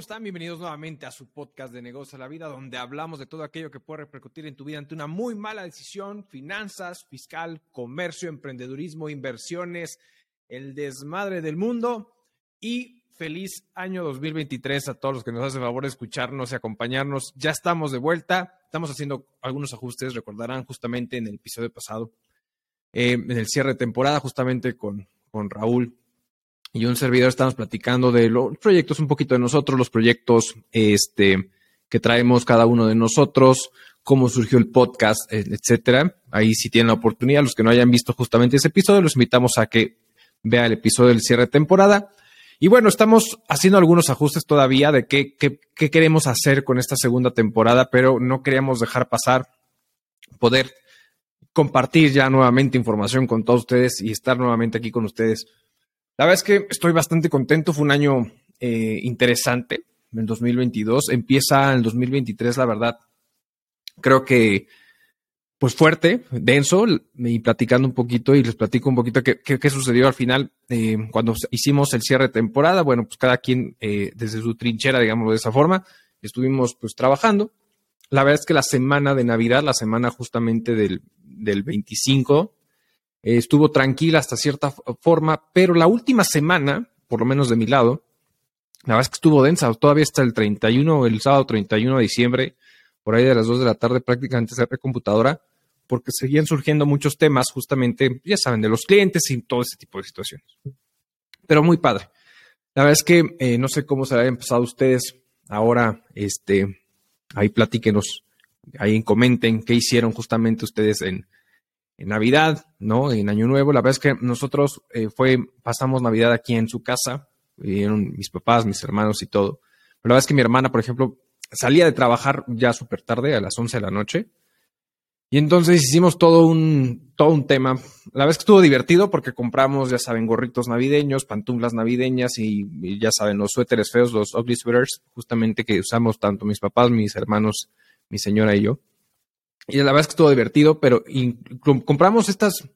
¿Cómo están? Bienvenidos nuevamente a su podcast de Negocio a la Vida, donde hablamos de todo aquello que puede repercutir en tu vida ante una muy mala decisión, finanzas, fiscal, comercio, emprendedurismo, inversiones, el desmadre del mundo y feliz año 2023 a todos los que nos hacen favor de escucharnos y acompañarnos. Ya estamos de vuelta, estamos haciendo algunos ajustes, recordarán justamente en el episodio pasado, eh, en el cierre de temporada, justamente con, con Raúl y un servidor estamos platicando de los proyectos, un poquito de nosotros, los proyectos este, que traemos cada uno de nosotros, cómo surgió el podcast, eh, etcétera. Ahí si tienen la oportunidad, los que no hayan visto justamente ese episodio, los invitamos a que vea el episodio del cierre de temporada. Y bueno, estamos haciendo algunos ajustes todavía de qué, qué, qué queremos hacer con esta segunda temporada, pero no queríamos dejar pasar poder compartir ya nuevamente información con todos ustedes y estar nuevamente aquí con ustedes la verdad es que estoy bastante contento. Fue un año eh, interesante en 2022. Empieza en 2023, la verdad. Creo que, pues fuerte, denso, y platicando un poquito, y les platico un poquito qué, qué, sucedió al final eh, cuando hicimos el cierre de temporada. Bueno, pues cada quien eh, desde su trinchera, digámoslo de esa forma, estuvimos pues trabajando. La verdad es que la semana de Navidad, la semana justamente del, del 25, eh, estuvo tranquila hasta cierta forma, pero la última semana, por lo menos de mi lado, la verdad es que estuvo densa, todavía hasta el 31, el sábado 31 de diciembre, por ahí de las 2 de la tarde prácticamente cerré computadora, porque seguían surgiendo muchos temas justamente, ya saben, de los clientes y todo ese tipo de situaciones. Pero muy padre. La verdad es que eh, no sé cómo se hayan empezado ustedes ahora, este, ahí platíquenos, ahí comenten qué hicieron justamente ustedes en, en Navidad, ¿no? En Año Nuevo. La verdad es que nosotros eh, fue, pasamos Navidad aquí en su casa, vivieron mis papás, mis hermanos y todo. Pero la verdad es que mi hermana, por ejemplo, salía de trabajar ya súper tarde, a las 11 de la noche. Y entonces hicimos todo un, todo un tema. La es que estuvo divertido porque compramos, ya saben, gorritos navideños, pantuflas navideñas y, ya saben, los suéteres feos, los ugly sweaters, justamente que usamos tanto mis papás, mis hermanos, mi señora y yo. Y la verdad es que estuvo divertido, pero compramos estas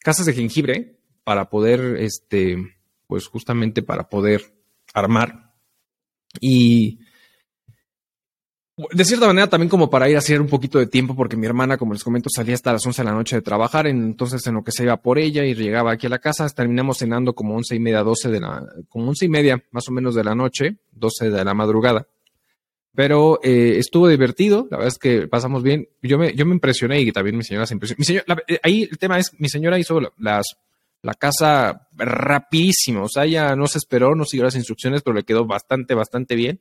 casas de jengibre para poder, este, pues justamente para poder armar. Y de cierta manera también como para ir a hacer un poquito de tiempo, porque mi hermana, como les comento, salía hasta las 11 de la noche de trabajar, entonces en lo que se iba por ella y llegaba aquí a la casa, terminamos cenando como once y media, 12 de la, como once y media más o menos de la noche, 12 de la madrugada. Pero eh, estuvo divertido, la verdad es que pasamos bien. Yo me, yo me impresioné y también mi señora se impresionó. Mi señora, eh, ahí el tema es, mi señora hizo las, la casa rapidísimo, o sea, ella no se esperó, no siguió las instrucciones, pero le quedó bastante, bastante bien.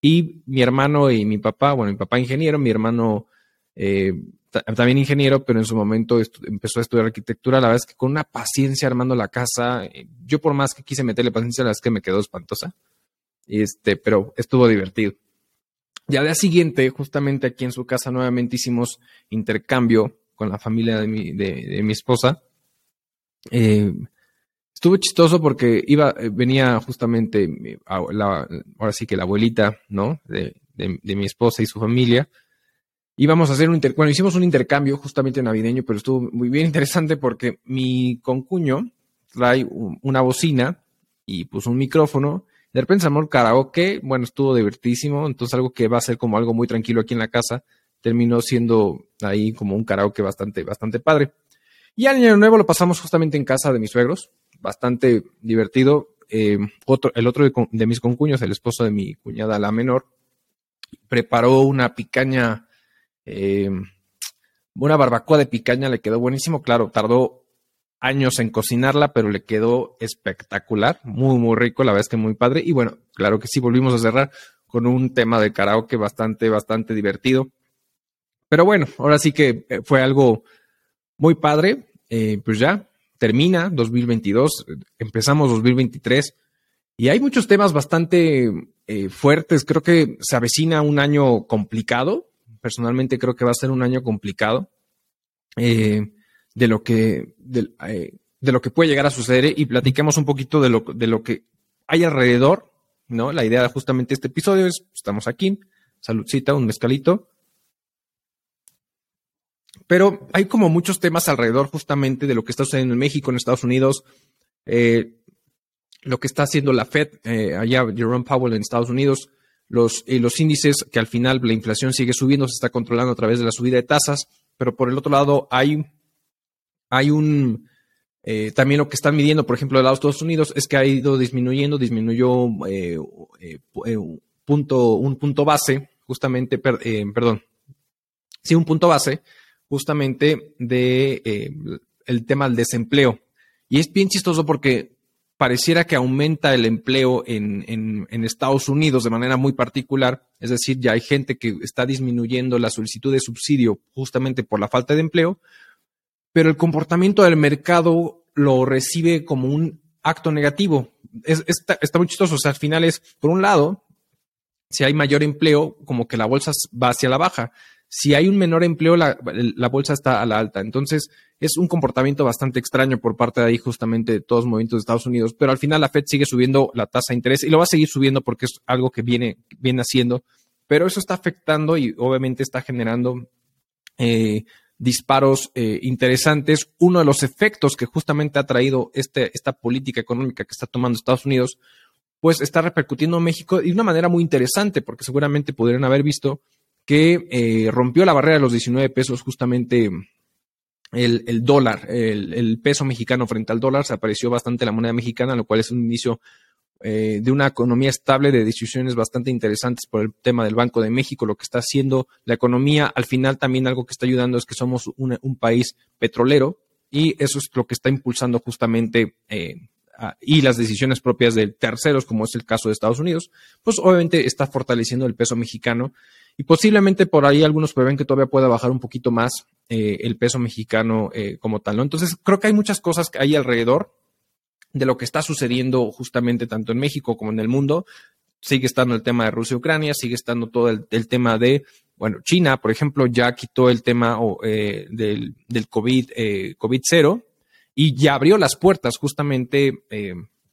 Y mi hermano y mi papá, bueno, mi papá ingeniero, mi hermano eh, también ingeniero, pero en su momento empezó a estudiar arquitectura, la verdad es que con una paciencia armando la casa, yo por más que quise meterle paciencia, la verdad es que me quedó espantosa. Este, pero estuvo divertido. Y al día siguiente, justamente aquí en su casa, nuevamente hicimos intercambio con la familia de mi, de, mi esposa. Eh, estuvo chistoso porque iba, eh, venía justamente, ahora sí que la abuelita, ¿no? De, mi esposa y su familia. Íbamos a hacer un intercambio, bueno, hicimos un intercambio justamente navideño, pero estuvo muy bien interesante porque mi concuño trae una bocina y puso un micrófono de repente se karaoke, bueno, estuvo divertísimo, entonces algo que va a ser como algo muy tranquilo aquí en la casa, terminó siendo ahí como un karaoke bastante, bastante padre. Y al año nuevo lo pasamos justamente en casa de mis suegros, bastante divertido. Eh, otro, el otro de, mis concuños, el esposo de mi cuñada, la menor, preparó una picaña, eh, una barbacoa de picaña, le quedó buenísimo. Claro, tardó años en cocinarla, pero le quedó espectacular, muy, muy rico, la verdad es que muy padre. Y bueno, claro que sí, volvimos a cerrar con un tema de karaoke bastante, bastante divertido. Pero bueno, ahora sí que eh, fue algo muy padre. Eh, pues ya termina 2022, empezamos 2023 y hay muchos temas bastante eh, fuertes. Creo que se avecina un año complicado. Personalmente creo que va a ser un año complicado. Eh, de lo que, eh, de, lo que puede llegar a suceder y platiquemos un poquito de lo, de lo que hay alrededor, ¿no? La idea de justamente este episodio es, estamos aquí, saludcita, un mezcalito. Pero hay como muchos temas alrededor justamente de lo que está sucediendo en México, en Estados Unidos. Eh, lo que está haciendo la Fed, eh, allá Jerome Powell en Estados Unidos, los, los índices que al final la inflación sigue subiendo, se está controlando a través de la subida de tasas, pero por el otro lado hay, hay un, eh, también lo que están midiendo, por ejemplo, de los Estados Unidos es que ha ido disminuyendo, disminuyó eh, un, punto, un punto base, justamente, perdón, sí, un punto base, justamente de el tema del desempleo. Y es bien chistoso porque pareciera que aumenta el empleo en, en, Estados Unidos de manera muy particular, es decir, ya hay gente que está disminuyendo la solicitud de subsidio justamente por la falta de empleo, pero el comportamiento del mercado lo recibe como un acto negativo. está, muy chistoso, o sea, al final es, por un lado, si hay mayor empleo, como que la bolsa va hacia la baja. Si hay un menor empleo, la, la bolsa está a la alta. Entonces, es un comportamiento bastante extraño por parte de ahí justamente de todos los movimientos de Estados Unidos, pero al final la Fed sigue subiendo la tasa de interés y lo va a seguir subiendo porque es algo que viene, viene haciendo, pero eso está afectando y obviamente está generando eh, disparos eh, interesantes. Uno de los efectos que justamente ha traído este, esta política económica que está tomando Estados Unidos, pues está repercutiendo en México de una manera muy interesante, porque seguramente pudieron haber visto que eh, rompió la barrera de los 19 pesos justamente el, dólar, el, peso mexicano frente al dólar, se apareció bastante la moneda mexicana, lo cual es un inicio eh, de una economía estable, de decisiones bastante interesantes por el tema del Banco de México, lo que está haciendo la economía. Al final también algo que está ayudando es que somos un país petrolero y eso es lo que está impulsando justamente eh, y las decisiones propias de terceros, como es el caso de Estados Unidos, pues obviamente está fortaleciendo el peso mexicano y posiblemente por ahí algunos prevén que todavía pueda bajar un poquito más eh, el peso mexicano eh, como tal, ¿no? Entonces, creo que hay muchas cosas hay alrededor de lo que está sucediendo justamente tanto en México como en el mundo. Sigue estando el tema de Rusia y Ucrania, sigue estando todo el, tema de, bueno, China, por ejemplo, ya quitó el tema eh, del, del, COVID, COVID-0 y ya abrió las puertas justamente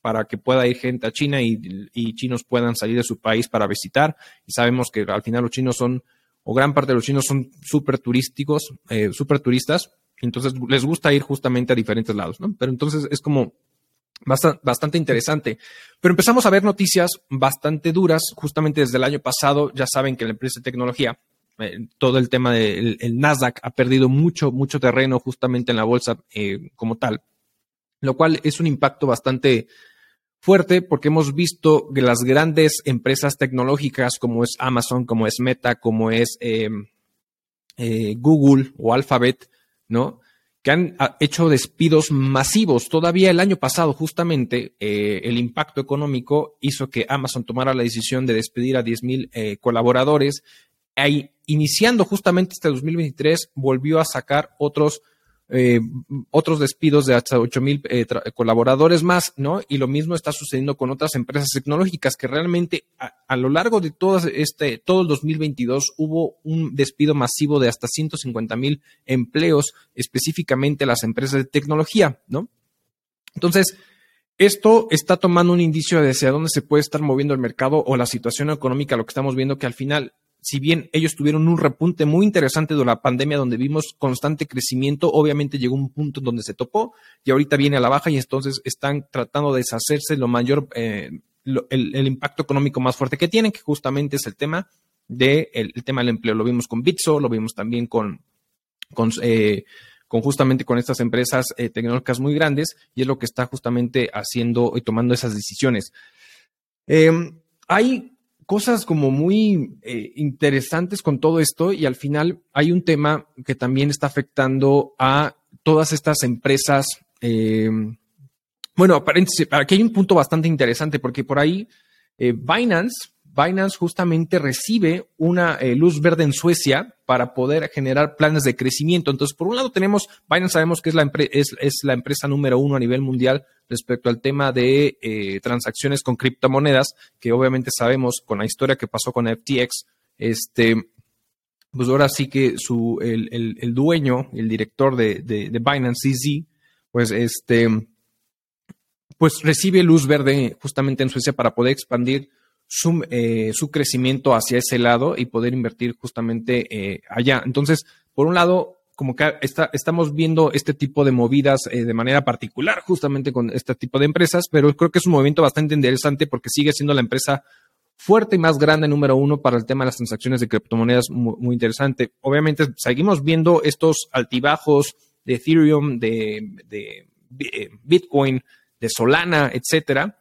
para que pueda ir gente a China y, chinos puedan salir de su país para visitar. Y sabemos que al final los chinos son, o gran parte de los chinos son súper turísticos, eh, súper turistas, entonces les gusta ir justamente a diferentes lados, ¿no? Pero entonces es como bastante, bastante interesante. Pero empezamos a ver noticias bastante duras, justamente desde el año pasado, ya saben que la empresa de tecnología, eh, todo el tema del Nasdaq ha perdido mucho, mucho terreno justamente en la bolsa eh, como tal, lo cual es un impacto bastante fuerte porque hemos visto que las grandes empresas tecnológicas como es Amazon, como es Meta, como es eh, Google o Alphabet, ¿no? Que han ah, hecho despidos masivos. Todavía el año pasado, justamente, eh, el impacto económico hizo que Amazon tomara la decisión de despedir a 10 mil eh, colaboradores. Ahí, iniciando justamente este 2023, volvió a sacar otros eh, otros despidos de hasta 8 mil eh, colaboradores más, ¿no? Y lo mismo está sucediendo con otras empresas tecnológicas que realmente a, lo largo de todo, este, todo el 2022 hubo un despido masivo de hasta 150 mil empleos, específicamente las empresas de tecnología, ¿no? Entonces, esto está tomando un indicio de hacia dónde se puede estar moviendo el mercado o la situación económica, lo que estamos viendo que al final si bien ellos tuvieron un repunte muy interesante de la pandemia donde vimos constante crecimiento, obviamente llegó un punto donde se topó y ahorita viene a la baja y entonces están tratando de deshacerse lo mayor, eh, el, impacto económico más fuerte que tienen, que justamente es el tema de el, tema del empleo. Lo vimos con Bitso, lo vimos también con, con, eh, justamente con estas empresas eh, tecnológicas muy grandes y es lo que está justamente haciendo y tomando esas decisiones. hay cosas como muy eh, interesantes con todo esto y al final hay un tema que también está afectando a todas estas empresas. Eh, bueno, aquí hay un punto bastante interesante porque por ahí eh, Binance, Binance justamente recibe una luz verde en Suecia para poder generar planes de crecimiento. Entonces, por un lado tenemos, Binance sabemos que es la, es, es la empresa número uno a nivel mundial respecto al tema de eh, transacciones con criptomonedas, que obviamente sabemos con la historia que pasó con FTX, este, pues ahora sí que su, el, dueño, el director de, de, Binance, CZ, pues este, pues recibe luz verde justamente en Suecia para poder expandir su, eh, su crecimiento hacia ese lado y poder invertir justamente eh, allá. Entonces, por un lado, como que está, estamos viendo este tipo de movidas eh, de manera particular justamente con este tipo de empresas, pero creo que es un movimiento bastante interesante porque sigue siendo la empresa fuerte y más grande número uno para el tema de las transacciones de criptomonedas, muy, interesante. Obviamente seguimos viendo estos altibajos de Ethereum, de, de eh, Bitcoin, de Solana, etcétera.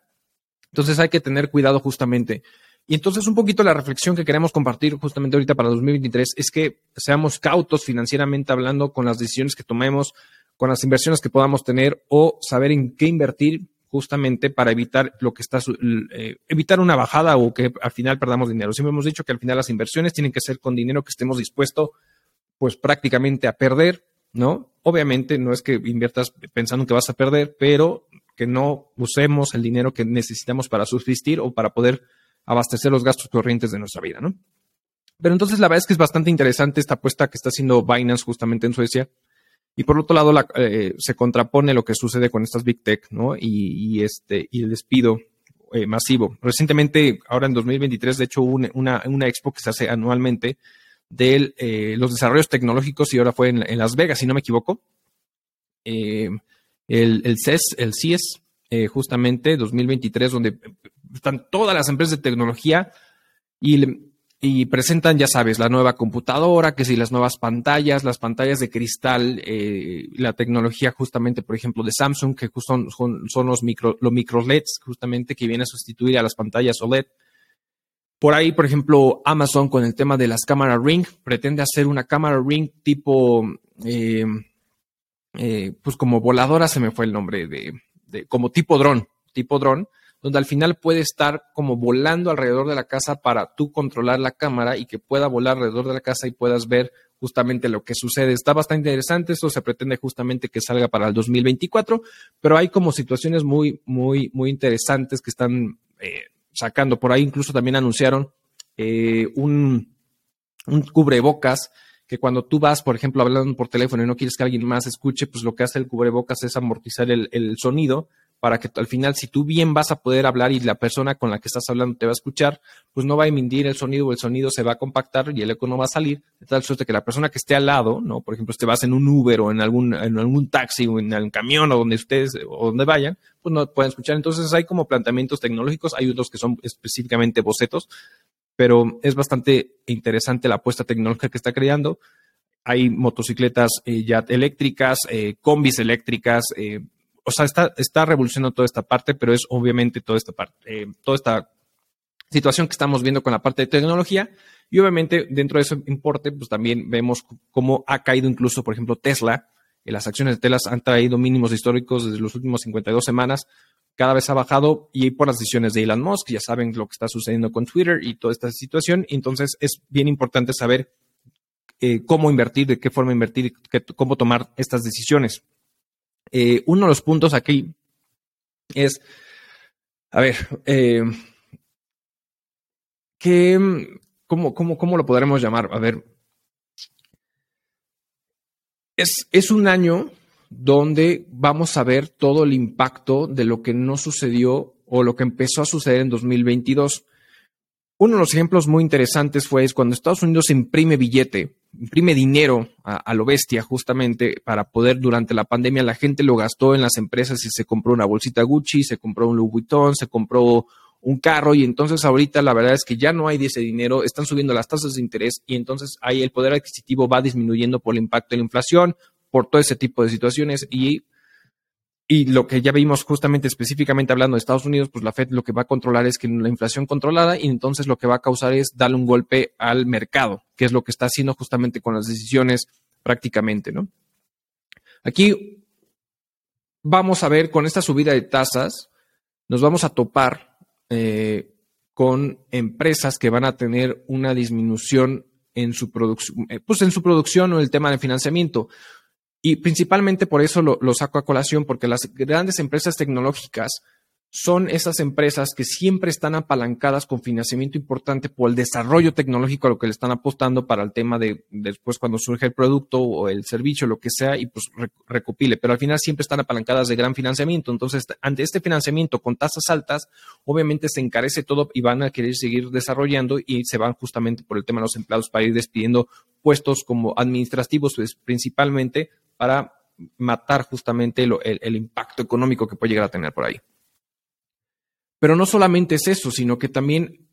Entonces hay que tener cuidado justamente. Y entonces un poquito la reflexión que queremos compartir justamente ahorita para 2023 es que seamos cautos financieramente hablando con las decisiones que tomemos, con las inversiones que podamos tener o saber en qué invertir justamente para evitar lo que está eh, evitar una bajada o que al final perdamos dinero. Siempre hemos dicho que al final las inversiones tienen que ser con dinero que estemos dispuestos pues prácticamente a perder, ¿no? Obviamente no es que inviertas pensando que vas a perder, pero que no usemos el dinero que necesitamos para subsistir o para poder abastecer los gastos corrientes de nuestra vida, ¿no? Pero entonces la verdad es que es bastante interesante esta apuesta que está haciendo Binance justamente en Suecia. Y por otro lado, eh, se contrapone lo que sucede con estas Big Tech, ¿no? Y, este, y el despido eh, masivo. Recientemente, ahora en 2023, de hecho, hubo una, una expo que se hace anualmente de eh, los desarrollos tecnológicos y ahora fue en, Las Vegas, si no me equivoco. El, CES, el CIES, justamente 2023, donde están todas las empresas de tecnología y, presentan, ya sabes, la nueva computadora, que si las nuevas pantallas, las pantallas de cristal, eh, la tecnología justamente, por ejemplo, de Samsung, que son, son, los, micro, los micro LEDs, justamente, que viene a sustituir a las pantallas OLED. Por ahí, por ejemplo, Amazon con el tema de las cámaras Ring pretende hacer una cámara Ring tipo, eh, eh, pues como voladora, se me fue el nombre de, como tipo dron, tipo dron, donde al final puede estar como volando alrededor de la casa para tú controlar la cámara y que pueda volar alrededor de la casa y puedas ver justamente lo que sucede. Está bastante interesante, esto se pretende justamente que salga para el 2024, pero hay como situaciones muy, muy, muy interesantes que están eh, sacando. Por ahí incluso también anunciaron eh, un, un cubrebocas que cuando tú vas, por ejemplo, hablando por teléfono y no quieres que alguien más escuche, pues lo que hace el cubrebocas es amortizar el, el sonido para que al final, si tú bien vas a poder hablar y la persona con la que estás hablando te va a escuchar, pues no va a emitir el sonido o el sonido se va a compactar y el eco no va a salir, de tal suerte que la persona que esté al lado, ¿no? Por ejemplo, si te vas en un Uber o en algún, en algún taxi o en algún camión o donde ustedes o donde vayan, pues no pueden escuchar. Entonces hay como planteamientos tecnológicos, hay otros que son específicamente bocetos, pero es bastante interesante la apuesta tecnológica que está creando. Hay motocicletas eh, ya eléctricas, eh, combis eléctricas, eh, o sea, está, está revolucionando toda esta parte, pero es obviamente toda esta parte, eh, toda esta situación que estamos viendo con la parte de tecnología. Y obviamente dentro de ese importe, pues también vemos cómo ha caído incluso, por ejemplo, Tesla. Las acciones de Tesla han traído mínimos históricos desde los últimos 52 semanas. Cada vez ha bajado y por las decisiones de Elon Musk, ya saben lo que está sucediendo con Twitter y toda esta situación. Entonces es bien importante saber eh, cómo invertir, de qué forma invertir, cómo tomar estas decisiones. Eh, uno de los puntos aquí es, a ver, eh, cómo, cómo, lo podremos llamar? A ver, es, es un año donde vamos a ver todo el impacto de lo que no sucedió o lo que empezó a suceder en 2022. Uno de los ejemplos muy interesantes fue cuando Estados Unidos imprime billete imprime dinero a, lo bestia justamente para poder durante la pandemia la gente lo gastó en las empresas y se compró una bolsita Gucci, se compró un Louis Vuitton, se compró un carro y entonces ahorita la verdad es que ya no hay de ese dinero, están subiendo las tasas de interés y entonces ahí el poder adquisitivo va disminuyendo por el impacto de la inflación, por todo ese tipo de situaciones y y lo que ya vimos justamente específicamente hablando de Estados Unidos, pues la Fed lo que va a controlar es que la inflación controlada y entonces lo que va a causar es darle un golpe al mercado, que es lo que está haciendo justamente con las decisiones prácticamente, ¿no? Aquí vamos a ver con esta subida de tasas, nos vamos a topar eh, con empresas que van a tener una disminución en su producción, eh, pues en su producción o el tema de financiamiento. Y principalmente por eso lo, saco a colación, porque las grandes empresas tecnológicas son esas empresas que siempre están apalancadas con financiamiento importante por el desarrollo tecnológico a lo que le están apostando para el tema de después cuando surge el producto o el servicio, lo que sea, y pues recopile. Pero al final siempre están apalancadas de gran financiamiento. Entonces, ante este financiamiento con tasas altas, obviamente se encarece todo y van a querer seguir desarrollando y se van justamente por el tema de los empleados para ir despidiendo puestos como administrativos, pues, principalmente para matar justamente el impacto económico que puede llegar a tener por ahí. Pero no solamente es eso, sino que también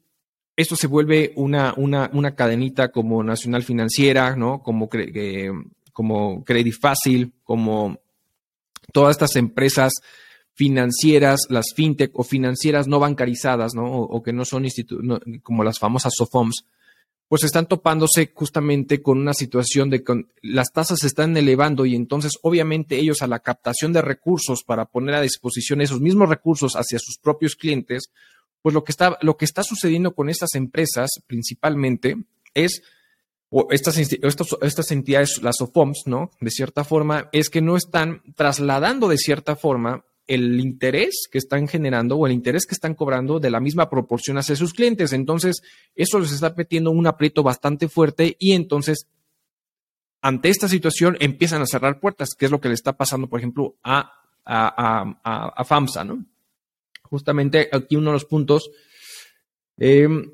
esto se vuelve una, una, cadenita como Nacional Financiera, ¿no? Como, eh, como Credit Fácil, como todas estas empresas financieras, las fintech o financieras no bancarizadas, ¿no? O, que no son como las famosas SOFOMS, pues están topándose justamente con una situación de que las tasas se están elevando y entonces obviamente ellos a la captación de recursos para poner a disposición esos mismos recursos hacia sus propios clientes, pues lo que está, lo que está sucediendo con estas empresas principalmente es, o estas, estas entidades, las OFOMs, ¿no? De cierta forma, es que no están trasladando de cierta forma el interés que están generando o el interés que están cobrando de la misma proporción hacia sus clientes. Entonces, eso les está metiendo un aprieto bastante fuerte y entonces, ante esta situación, empiezan a cerrar puertas, que es lo que le está pasando, por ejemplo, a, a, FAMSA, ¿no? Justamente aquí uno de los puntos em,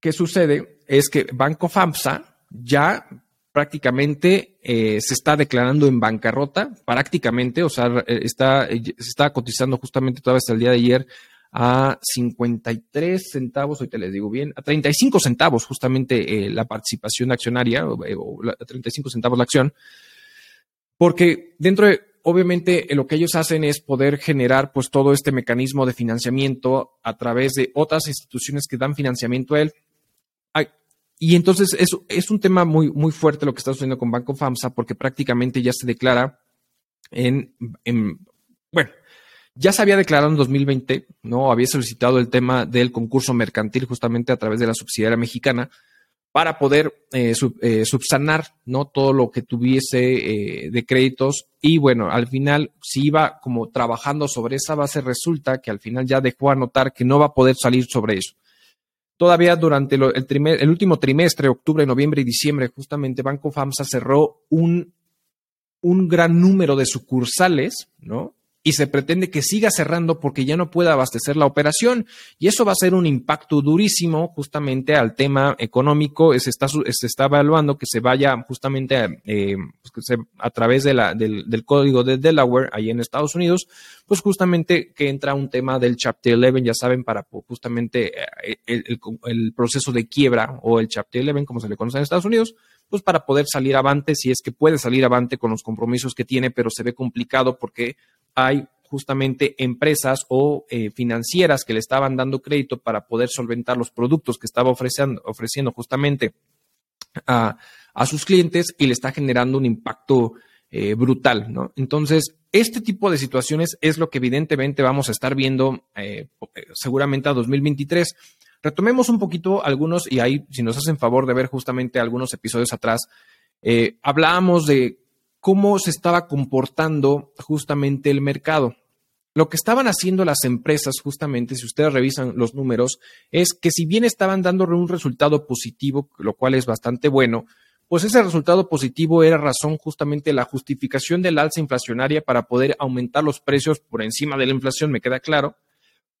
que sucede es que Banco FAMSA ya prácticamente eh, se está declarando en bancarrota, prácticamente, o sea, eh, está, eh, se está cotizando justamente todavía hasta el día de ayer a 53 centavos, te les digo bien, a 35 centavos justamente la participación accionaria, o, a 35 centavos la acción, porque dentro de, obviamente, lo que ellos hacen es poder generar pues todo este mecanismo de financiamiento a través de otras instituciones que dan financiamiento a él. Y entonces es, es un tema muy, muy fuerte lo que está sucediendo con Banco FAMSA porque prácticamente ya se declara en, bueno, ya se había declarado en 2020, ¿no? Había solicitado el tema del concurso mercantil justamente a través de la subsidiaria mexicana para poder eh, eh, subsanar, ¿no? Todo lo que tuviese eh, de créditos y bueno, al final si iba como trabajando sobre esa base, resulta que al final ya dejó a notar que no va a poder salir sobre eso. Todavía durante el, último trimestre, octubre, noviembre y diciembre, justamente Banco FAMSA cerró un, un gran número de sucursales, ¿no? Y se pretende que siga cerrando porque ya no puede abastecer la operación. Y eso va a ser un impacto durísimo justamente al tema económico. Se está, se está evaluando que se vaya justamente a, eh, pues a través de la, del, código de Delaware, ahí en Estados Unidos, pues justamente que entra un tema del Chapter 11, ya saben, para justamente eh, el, el proceso de quiebra o el Chapter 11, como se le conoce en Estados Unidos, pues para poder salir avante, si es que puede salir avante con los compromisos que tiene, pero se ve complicado porque hay justamente empresas o eh, financieras que le estaban dando crédito para poder solventar los productos que estaba ofreciendo, ofreciendo justamente a, sus clientes y le está generando un impacto eh, brutal, ¿no? Entonces, este tipo de situaciones es lo que evidentemente vamos a estar viendo eh, seguramente a 2023. Retomemos un poquito algunos, y ahí, si nos hacen favor de ver justamente algunos episodios atrás, hablábamos de cómo se estaba comportando justamente el mercado. Lo que estaban haciendo las empresas, justamente, si ustedes revisan los números, es que si bien estaban dando un resultado positivo, lo cual es bastante bueno, pues ese resultado positivo era razón justamente la justificación del alza inflacionaria para poder aumentar los precios por encima de la inflación, me queda claro,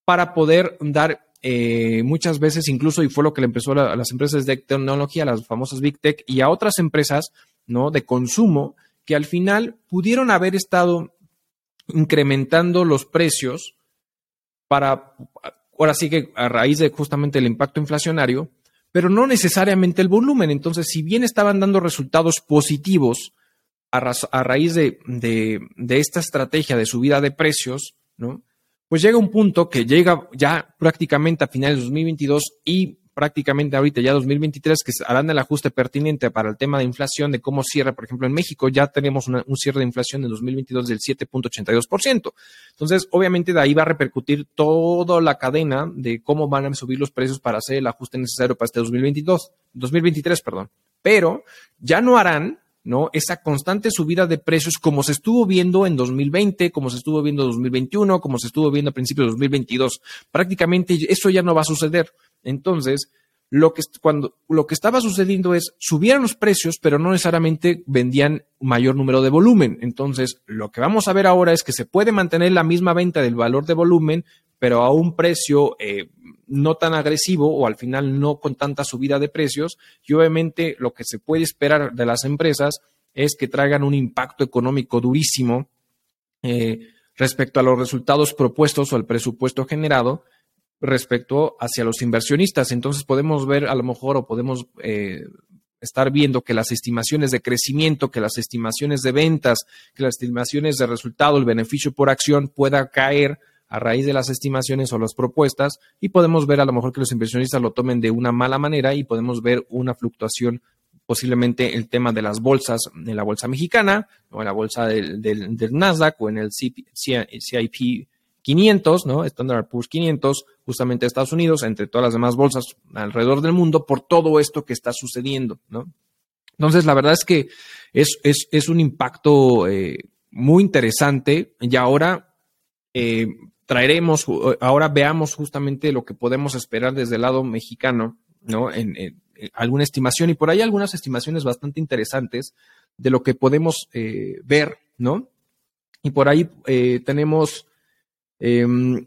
para poder dar eh, muchas veces incluso, y fue lo que le empezó a, las empresas de tecnología, las famosas Big Tech, y a otras empresas ¿no? de consumo, que al final pudieron haber estado incrementando los precios para, ahora sí que a raíz de justamente el impacto inflacionario, pero no necesariamente el volumen. Entonces, si bien estaban dando resultados positivos a, raíz de, de, de, esta estrategia de subida de precios, ¿no? Pues llega un punto que llega ya prácticamente a finales de 2022 y prácticamente ahorita ya 2023 que harán el ajuste pertinente para el tema de inflación, de cómo cierra, por ejemplo, en México ya tenemos un cierre de inflación en 2022 del 7.82%. Entonces, obviamente de ahí va a repercutir toda la cadena de cómo van a subir los precios para hacer el ajuste necesario para este 2022, 2023, perdón. Pero ya no harán ¿no? Esa constante subida de precios como se estuvo viendo en 2020, como se estuvo viendo en 2021, como se estuvo viendo a principios de 2022. Prácticamente eso ya no va a suceder. Entonces, lo que, cuando, lo que estaba sucediendo es, subían los precios, pero no necesariamente vendían mayor número de volumen. Entonces, lo que vamos a ver ahora es que se puede mantener la misma venta del valor de volumen, pero a un precio eh, no tan agresivo o al final no con tanta subida de precios. Y obviamente lo que se puede esperar de las empresas es que traigan un impacto económico durísimo eh, respecto a los resultados propuestos o al presupuesto generado respecto hacia los inversionistas. Entonces podemos ver a lo mejor o podemos eh, estar viendo que las estimaciones de crecimiento, que las estimaciones de ventas, que las estimaciones de resultado, el beneficio por acción pueda caer a raíz de las estimaciones o las propuestas y podemos ver a lo mejor que los inversionistas lo tomen de una mala manera y podemos ver una fluctuación posiblemente el tema de las bolsas en la bolsa mexicana o en la bolsa del, del, Nasdaq o en el CIP 500, ¿no? Standard Poor's 500, justamente Estados Unidos, entre todas las demás bolsas alrededor del mundo, por todo esto que está sucediendo, ¿no? Entonces, la verdad es que es, es, un impacto eh, muy interesante y ahora eh, traeremos, ahora veamos justamente lo que podemos esperar desde el lado mexicano, ¿no? En, alguna estimación y por ahí algunas estimaciones bastante interesantes de lo que podemos eh, ver, ¿no? Y por ahí tenemos Em,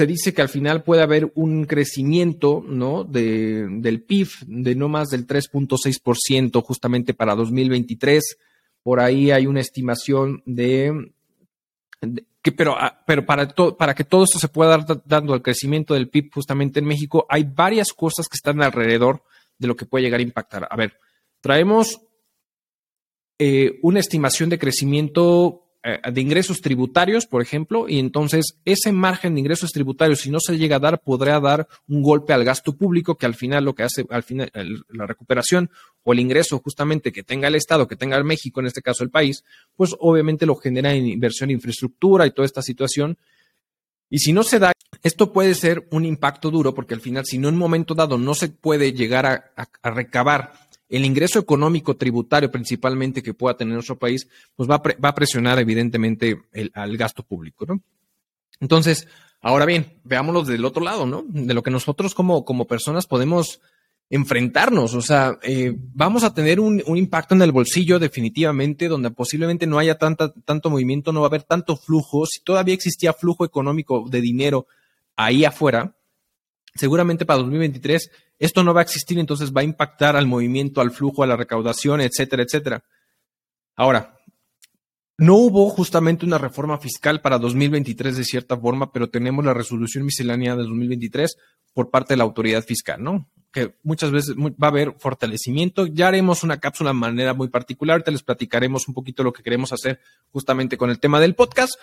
se dice que al final puede haber un crecimiento ¿no? de, del PIB de no más del 3.6% justamente para 2023. Por ahí hay una estimación de, que, pero, ah, pero para, para que todo esto se pueda dar dando el crecimiento del PIB justamente en México, hay varias cosas que están alrededor de lo que puede llegar a impactar. A ver, traemos eh, una estimación de crecimiento de ingresos tributarios, por ejemplo, y entonces ese margen de ingresos tributarios, si no se llega a dar, podría dar un golpe al gasto público, que al final lo que hace, al final, la recuperación o el ingreso justamente que tenga el Estado, que tenga el México, en este caso el país, pues obviamente lo genera en inversión en infraestructura y toda esta situación. Y si no se da, esto puede ser un impacto duro, porque al final, si no en un momento dado no se puede llegar a recabar el ingreso económico tributario principalmente que pueda tener nuestro país, pues va a, presionar evidentemente el, al gasto público, ¿no? Entonces, ahora bien, veámoslo del otro lado, ¿no? De lo que nosotros como, como personas podemos enfrentarnos, o sea, eh, vamos a tener un, impacto en el bolsillo definitivamente, donde posiblemente no haya tanta, tanto movimiento, no va a haber tanto flujo, si todavía existía flujo económico de dinero ahí afuera, seguramente para 2023 esto no va a existir, entonces va a impactar al movimiento, al flujo, a la recaudación, etcétera, etcétera. Ahora, no hubo justamente una reforma fiscal para 2023 de cierta forma, pero tenemos la resolución miscelánea de 2023 por parte de la autoridad fiscal, ¿no? Que muchas veces va a haber fortalecimiento. Ya haremos una cápsula de manera muy particular, te les platicaremos un poquito lo que queremos hacer justamente con el tema del podcast,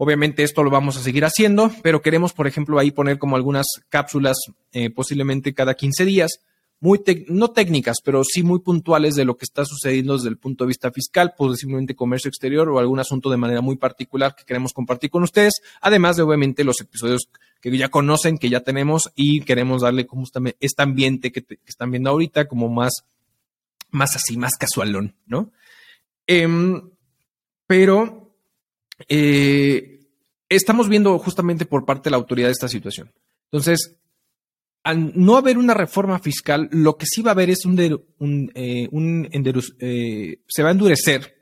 Obviamente esto lo vamos a seguir haciendo, pero queremos, por ejemplo, ahí poner como algunas cápsulas eh, posiblemente cada 15 días, muy no técnicas, pero sí muy puntuales de lo que está sucediendo desde el punto de vista fiscal, posiblemente comercio exterior o algún asunto de manera muy particular que queremos compartir con ustedes, además de obviamente los episodios que ya conocen, que ya tenemos y queremos darle como este ambiente que, están viendo ahorita como más, más así, más casualón, ¿no? Em, pero eh, estamos viendo justamente por parte de la autoridad esta situación. Entonces, al no haber una reforma fiscal, lo que sí va a haber es un, eh, eh, se va a endurecer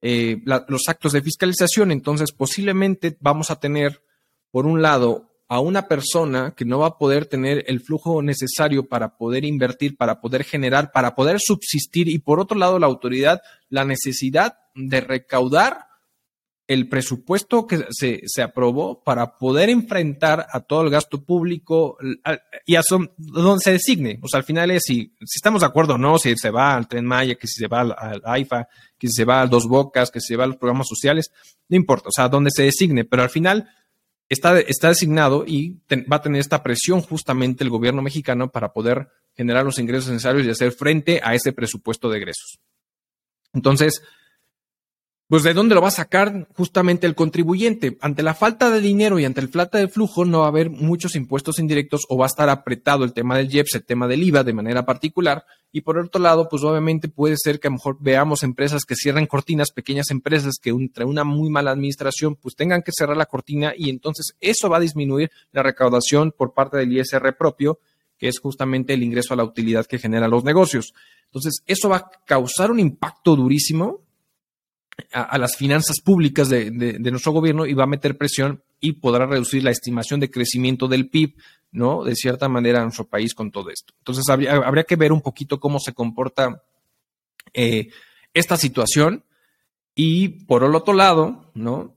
los actos de fiscalización. Entonces, posiblemente vamos a tener, por un lado, a una persona que no va a poder tener el flujo necesario para poder invertir, para poder generar, para poder subsistir, y por otro lado, la autoridad, la necesidad de recaudar el presupuesto que se, se, aprobó para poder enfrentar a todo el gasto público y a donde se designe. O sea, al final es si, si estamos de acuerdo o no, si se va al Tren Maya, que si se va al, AIFA, que si se va a Dos Bocas, que si se va a los programas sociales, no importa, o sea, donde se designe, pero al final está, está designado y va a tener esta presión justamente el gobierno mexicano para poder generar los ingresos necesarios y hacer frente a ese presupuesto de egresos. Entonces, pues de dónde lo va a sacar justamente el contribuyente. Ante la falta de dinero y ante el falta de flujo no va a haber muchos impuestos indirectos o va a estar apretado el tema del IEPS, el tema del IVA de manera particular. Y por otro lado, pues obviamente puede ser que a lo mejor veamos empresas que cierran cortinas, pequeñas empresas que entre una muy mala administración pues tengan que cerrar la cortina y entonces eso va a disminuir la recaudación por parte del ISR propio, que es justamente el ingreso a la utilidad que generan los negocios. Entonces, eso va a causar un impacto durísimo a, las finanzas públicas de, nuestro gobierno y va a meter presión y podrá reducir la estimación de crecimiento del PIB, ¿no? De cierta manera en nuestro país con todo esto. Entonces, habría, que ver un poquito cómo se comporta eh, esta situación. Y por el otro lado, ¿no?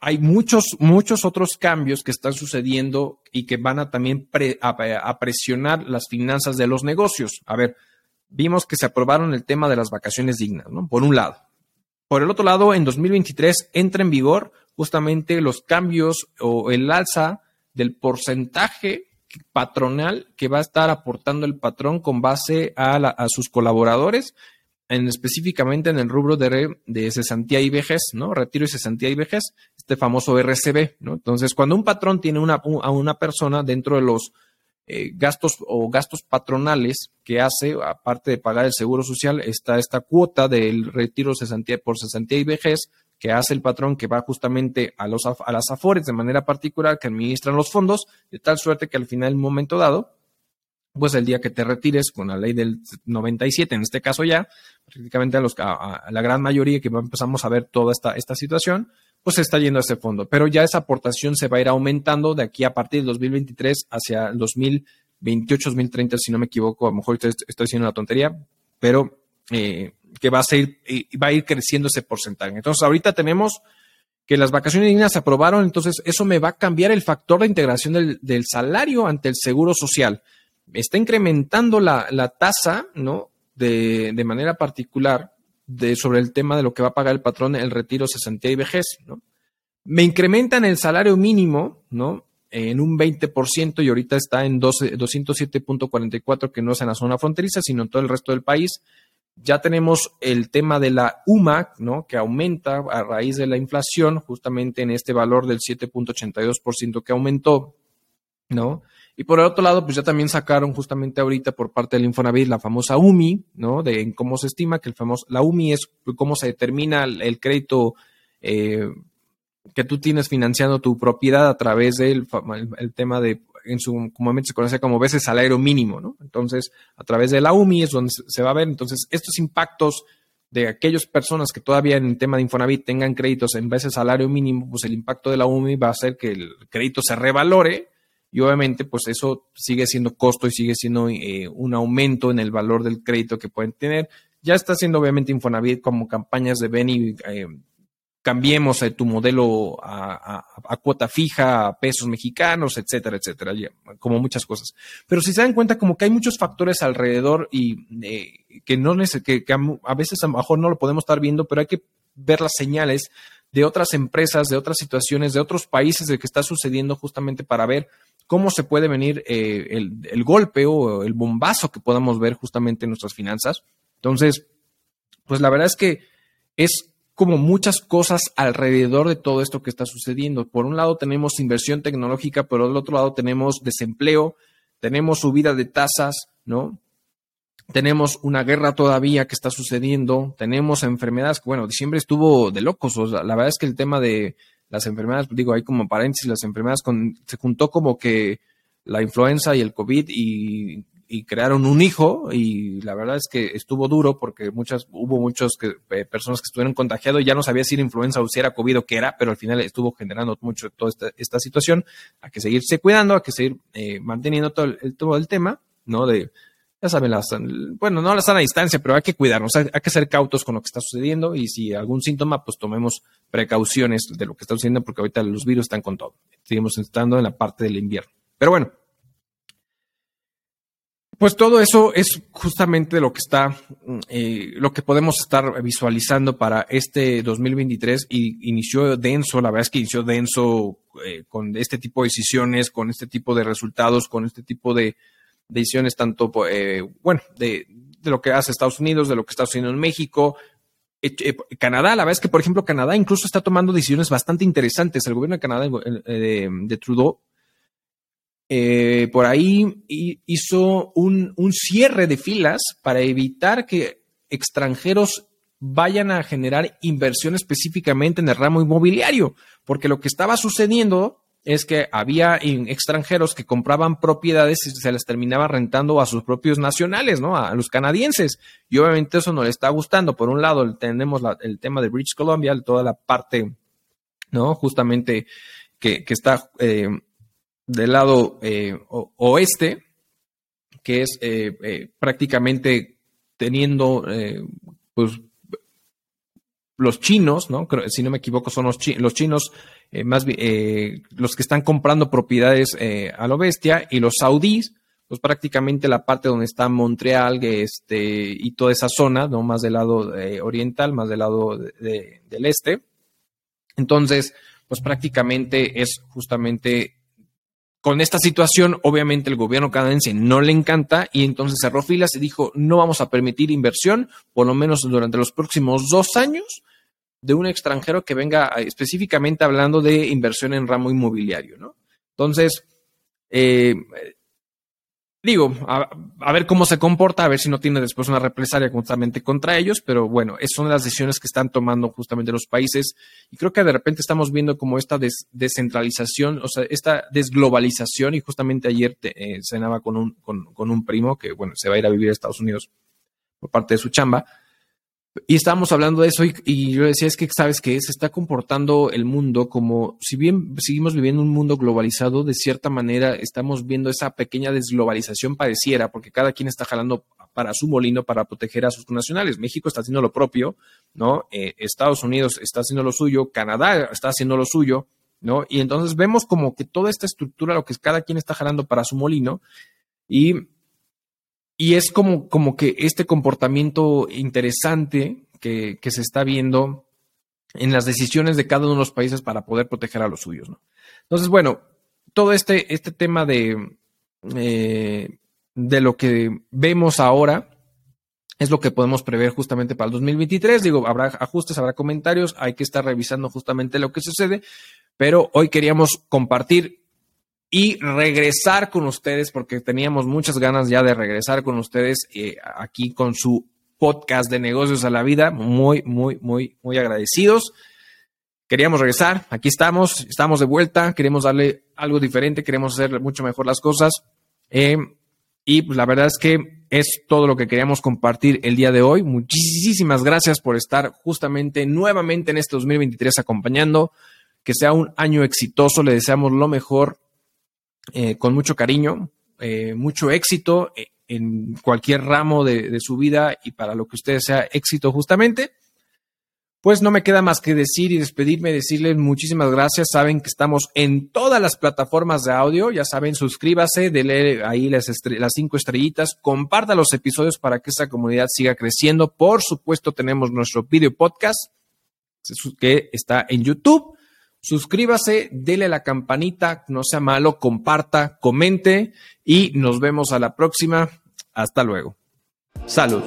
Hay muchos, muchos otros cambios que están sucediendo y que van a también a presionar las finanzas de los negocios. A ver, vimos que se aprobaron el tema de las vacaciones dignas, ¿no? Por un lado. Por el otro lado, en 2023 entra en vigor justamente los cambios o el alza del porcentaje patronal que va a estar aportando el patrón con base a, sus colaboradores, en, específicamente en el rubro de, de cesantía y vejez, ¿no? Retiro y cesantía y vejez, este famoso RCB, ¿no? Entonces, cuando un patrón tiene una, a una persona dentro de los eh, gastos o gastos patronales que hace, aparte de pagar el seguro social, está esta cuota del retiro por cesantía y vejez que hace el patrón que va justamente a, los, a las afores de manera particular que administran los fondos, de tal suerte que al final, en un momento dado, pues el día que te retires con la ley del 97, en este caso ya, prácticamente a, los, a, la gran mayoría que empezamos a ver toda esta, esta situación, pues está yendo a ese fondo. Pero ya esa aportación se va a ir aumentando de aquí a partir del 2023 hacia el 2028, 2030, si no me equivoco, a lo mejor estoy, haciendo una tontería, pero eh, que va a, ser, va a ir creciendo ese porcentaje. Entonces, ahorita tenemos que las vacaciones dignas se aprobaron, entonces eso me va a cambiar el factor de integración del, salario ante el seguro social. Está incrementando la, tasa, ¿no? De, de manera particular sobre el tema de lo que va a pagar el patrón el retiro, cesantía y vejez, ¿no? Me incrementan el salario mínimo, ¿no? En un 20% y ahorita está en 207.44, que no es en la zona fronteriza, sino en todo el resto del país. Ya tenemos el tema de la UMA, ¿no? Que aumenta a raíz de la inflación, justamente en este valor del 7.82% que aumentó, ¿no? Y por el otro lado, pues ya también sacaron justamente ahorita por parte del Infonavit la famosa UMI, ¿no? De cómo se estima que el famoso, la UMI es cómo se determina el, crédito eh, que tú tienes financiando tu propiedad a través del el, tema de, en su comúnmente se conoce como veces salario mínimo, ¿no? Entonces, a través de la UMI es donde se va a ver. Entonces, estos impactos de aquellas personas que todavía en el tema de Infonavit tengan créditos en veces salario mínimo, pues el impacto de la UMI va a hacer que el crédito se revalore y obviamente pues eso sigue siendo costo y sigue siendo eh, un aumento en el valor del crédito que pueden tener. Ya está haciendo obviamente Infonavit como campañas de ven eh, cambiemos tu modelo a, cuota fija, a pesos mexicanos, etcétera, etcétera, como muchas cosas. Pero si se dan cuenta como que hay muchos factores alrededor y eh, que, no que, que a veces a lo mejor no lo podemos estar viendo, pero hay que ver las señales de otras empresas, de otras situaciones, de otros países de que está sucediendo justamente para ver cómo se puede venir eh, el, golpe o el bombazo que podamos ver justamente en nuestras finanzas. Entonces, pues la verdad es que es como muchas cosas alrededor de todo esto que está sucediendo. Por un lado tenemos inversión tecnológica, por el otro lado tenemos desempleo, tenemos subida de tasas, ¿no? Tenemos una guerra todavía que está sucediendo, tenemos enfermedades, bueno, diciembre estuvo de locos, o sea, la verdad es que el tema de las enfermedades, digo, hay como paréntesis, las enfermedades con, se juntó como que la influenza y el COVID y, crearon un hijo y la verdad es que estuvo duro porque muchas, hubo muchas eh, personas que estuvieron contagiados y ya no sabía si era influenza o si era COVID o qué era, pero al final estuvo generando mucho toda esta, situación. Hay que seguirse cuidando, hay que seguir eh, manteniendo todo el, todo el tema, ¿no? De ya saben, las, bueno, no la sana distancia, pero hay que cuidarnos, hay, que ser cautos con lo que está sucediendo y si algún síntoma, pues tomemos precauciones de lo que está sucediendo porque ahorita los virus están con todo. Seguimos estando en la parte del invierno. Pero bueno, pues todo eso es justamente lo que está, eh, lo que podemos estar visualizando para este 2023 y inició denso, la verdad es que inició denso eh, con este tipo de decisiones, con este tipo de resultados, con este tipo de decisiones tanto, eh, bueno, de, lo que hace Estados Unidos, de lo que está sucediendo en México, Canadá, la verdad es que, por ejemplo, Canadá incluso está tomando decisiones bastante interesantes. El gobierno de Canadá, de Trudeau, por ahí hizo un, un, cierre de filas para evitar que extranjeros vayan a generar inversión específicamente en el ramo inmobiliario, porque lo que estaba sucediendo es que había extranjeros que compraban propiedades y se las terminaba rentando a sus propios nacionales, ¿no? A los canadienses. Y obviamente eso no le está gustando. Por un lado tenemos el tema de British Columbia, toda la parte, ¿no? Justamente que, está eh, del lado eh, oeste, que es eh, prácticamente teniendo, pues, los chinos, ¿no? Si no me equivoco, son los, chinos eh, más eh, los que están comprando propiedades eh, a lo bestia y los saudíes, pues prácticamente la parte donde está Montreal este, y toda esa zona, ¿no? Más del lado oriental, más del lado del este. Entonces, pues prácticamente es justamente con esta situación, obviamente el gobierno canadiense no le encanta y entonces cerró filas y dijo, no vamos a permitir inversión, por lo menos durante los próximos dos años, de un extranjero que venga específicamente hablando de inversión en ramo inmobiliario, ¿no? Entonces, eh, digo, a, ver cómo se comporta, a ver si no tiene después una represalia justamente contra ellos, pero bueno, esas son las decisiones que están tomando justamente los países y creo que de repente estamos viendo como esta descentralización, o sea, esta desglobalización y justamente ayer te, eh, cenaba con un, con, con un primo que, bueno, se va a ir a vivir a Estados Unidos por parte de su chamba y estábamos hablando de eso y, yo decía, es que sabes que se está comportando el mundo como, si bien seguimos viviendo un mundo globalizado, de cierta manera estamos viendo esa pequeña desglobalización pareciera, porque cada quien está jalando para su molino para proteger a sus nacionales. México está haciendo lo propio, ¿no? Eh, Estados Unidos está haciendo lo suyo, Canadá está haciendo lo suyo, ¿no? Y entonces vemos como que toda esta estructura, lo que cada quien está jalando para su molino, y y es como, como que este comportamiento interesante que, se está viendo en las decisiones de cada uno de los países para poder proteger a los suyos. ¿no? Entonces, bueno, todo este, este tema de, eh, de lo que vemos ahora es lo que podemos prever justamente para el 2023. Digo, habrá ajustes, habrá comentarios, hay que estar revisando justamente lo que sucede, pero hoy queríamos compartir y regresar con ustedes, porque teníamos muchas ganas ya de regresar con ustedes eh, aquí con su podcast de negocios a la vida. Muy, muy, muy, muy agradecidos. Queríamos regresar, aquí estamos, estamos de vuelta, queremos darle algo diferente, queremos hacer mucho mejor las cosas. Eh, y pues la verdad es que es todo lo que queríamos compartir el día de hoy. Muchísimas gracias por estar justamente nuevamente en este 2023 acompañando. Que sea un año exitoso, le deseamos lo mejor eh, con mucho cariño, eh, mucho éxito eh, en cualquier ramo de, su vida y para lo que usted sea éxito justamente. Pues no me queda más que decir y despedirme, decirles muchísimas gracias. Saben que estamos en todas las plataformas de audio. Ya saben, suscríbase, dele ahí las, las cinco estrellitas, comparta los episodios para que esta comunidad siga creciendo. Por supuesto, tenemos nuestro video podcast que está en YouTube Suscríbase, dele a la campanita, no sea malo, comparta, comente y nos vemos a la próxima. Hasta luego. Salud.